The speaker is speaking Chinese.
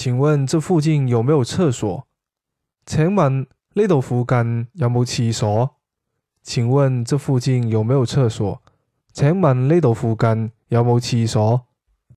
请问这附近有没有厕所？请问呢度附近有冇厕所？请问这附近有没有厕所？请问呢度附近有冇厕所？